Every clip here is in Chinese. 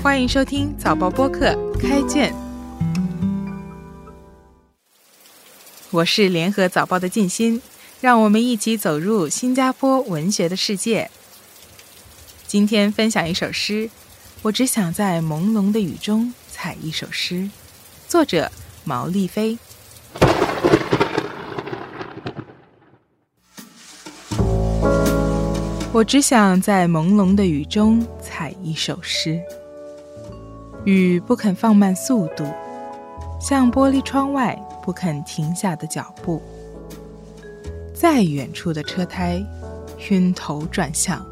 欢迎收听早报播客开卷，我是联合早报的静心，让我们一起走入新加坡文学的世界。今天分享一首诗，我只想在朦胧的雨中采一首诗，作者毛利飞。我只想在朦胧的雨中采一首诗。雨不肯放慢速度，像玻璃窗外不肯停下的脚步。再远处的车胎晕头转向，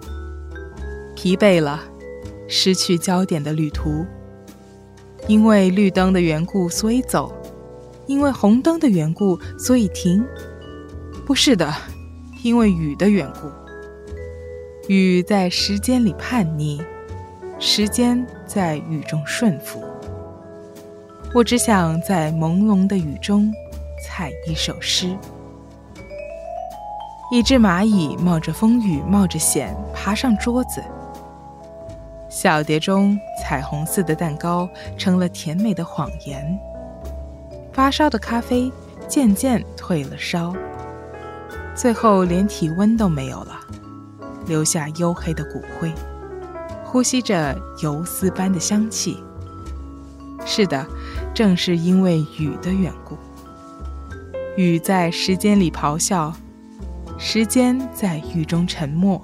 疲惫了，失去焦点的旅途。因为绿灯的缘故，所以走；因为红灯的缘故，所以停。不是的，因为雨的缘故。雨在时间里叛逆，时间在雨中顺服。我只想在朦胧的雨中采一首诗。一只蚂蚁冒着风雨，冒着险爬上桌子。小碟中彩虹似的蛋糕成了甜美的谎言。发烧的咖啡渐渐退了烧，最后连体温都没有了。留下黝黑的骨灰，呼吸着游丝般的香气。是的，正是因为雨的缘故，雨在时间里咆哮，时间在雨中沉默。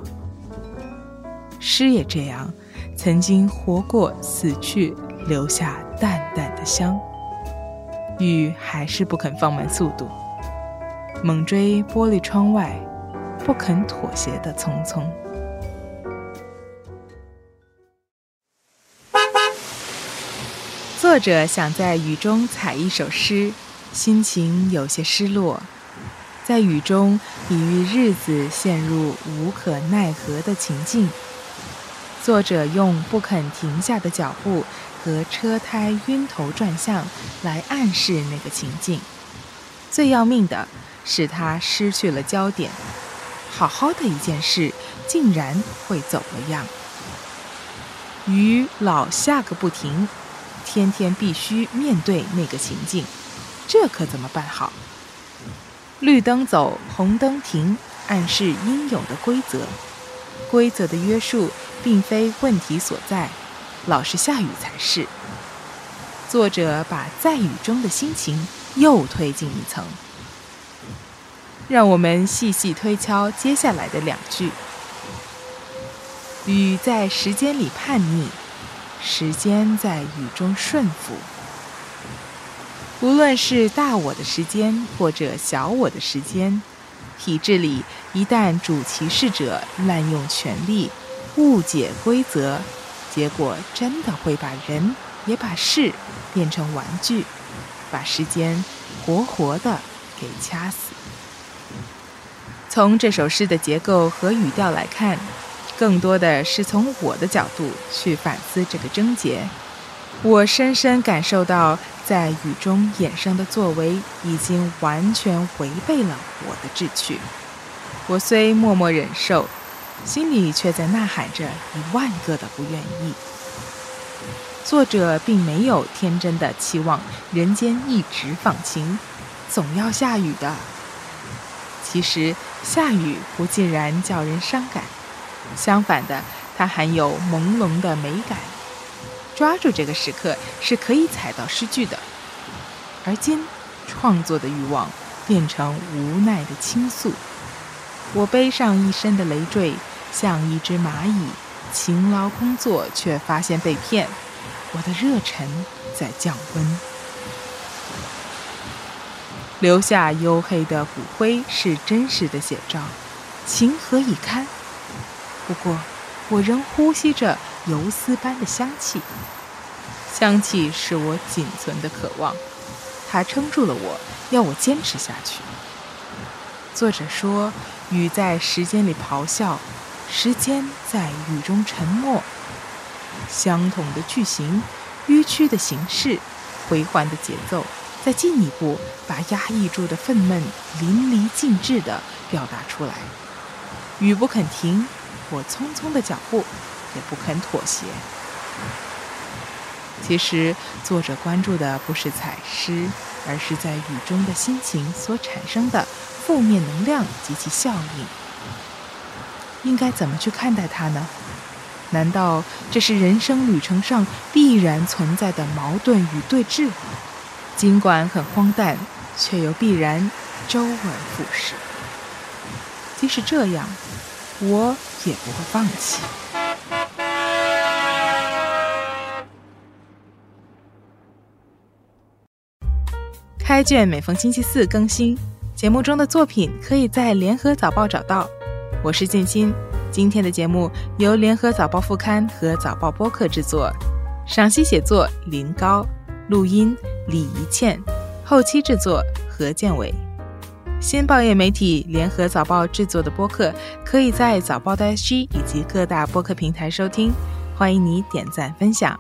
诗也这样，曾经活过，死去，留下淡淡的香。雨还是不肯放慢速度，猛追玻璃窗外。不肯妥协的匆匆。作者想在雨中采一首诗，心情有些失落，在雨中比喻日子陷入无可奈何的情境。作者用不肯停下的脚步和车胎晕头转向来暗示那个情境。最要命的是，他失去了焦点。好好的一件事，竟然会走了样。雨老下个不停，天天必须面对那个情境，这可怎么办好？绿灯走，红灯停，暗示应有的规则。规则的约束并非问题所在，老是下雨才是。作者把在雨中的心情又推进一层。让我们细细推敲接下来的两句：雨在时间里叛逆，时间在雨中顺服。无论是大我的时间或者小我的时间，体制里一旦主歧视者滥用权力、误解规则，结果真的会把人也把事变成玩具，把时间活活的给掐死。从这首诗的结构和语调来看，更多的是从我的角度去反思这个症结。我深深感受到，在雨中衍生的作为已经完全违背了我的志趣。我虽默默忍受，心里却在呐喊着一万个的不愿意。作者并没有天真的期望人间一直放晴，总要下雨的。其实下雨不尽然叫人伤感，相反的，它含有朦胧的美感。抓住这个时刻是可以踩到诗句的。而今，创作的欲望变成无奈的倾诉。我背上一身的累赘，像一只蚂蚁，勤劳工作却发现被骗。我的热忱在降温。留下黝黑的骨灰是真实的写照，情何以堪？不过，我仍呼吸着游丝般的香气，香气是我仅存的渴望，它撑住了我，要我坚持下去。作者说：“雨在时间里咆哮，时间在雨中沉默。”相同的句型，迂曲的形式，回环的节奏。再进一步把压抑住的愤懑淋漓尽致地表达出来。雨不肯停，我匆匆的脚步也不肯妥协。其实，作者关注的不是采诗，而是在雨中的心情所产生的负面能量及其效应。应该怎么去看待它呢？难道这是人生旅程上必然存在的矛盾与对峙？尽管很荒诞，却又必然周而复始。即使这样，我也不会放弃。开卷每逢星期四更新，节目中的作品可以在联合早报找到。我是建新，今天的节目由联合早报副刊和早报播客制作，赏析写作林高，录音李怡倩，后期制作何建伟。新报业媒体联合早报制作的播客，可以在早报的 SG 以及各大播客平台收听，欢迎你点赞分享。